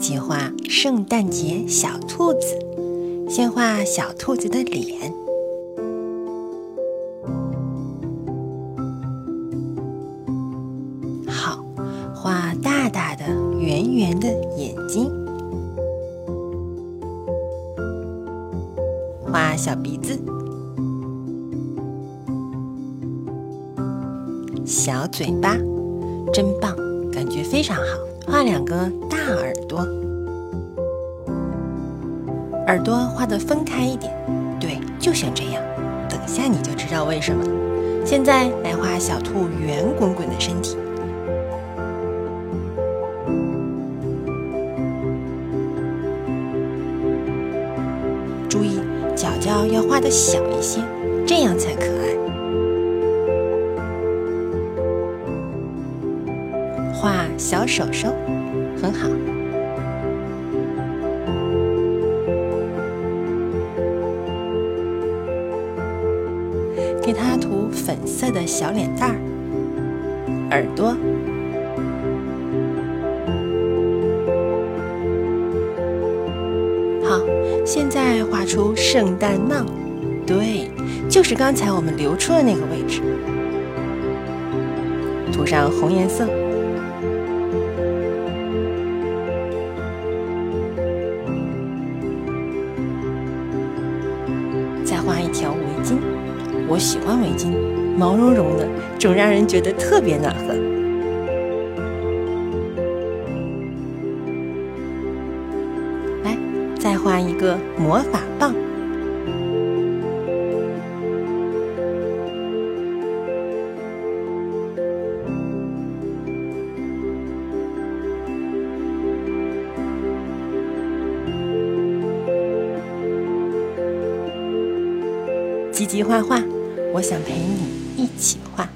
起画圣诞节小兔子。先画小兔子的脸，好，画大大的、圆圆的眼睛，画小鼻子，小嘴巴，真棒，感觉非常好。画两个大耳朵。耳朵画的分开一点，对，就像这样。等下你就知道为什么。现在来画小兔圆滚滚的身体，注意角角要画的小一些，这样才可爱。画小手手，很好。给它涂粉色的小脸蛋儿、耳朵。好，现在画出圣诞帽，对，就是刚才我们留出的那个位置。涂上红颜色，画一条围巾。我喜欢围巾，毛茸茸的，总让人觉得特别暖和。来，再画一个魔法棒。吉吉画画。我想陪你一起画。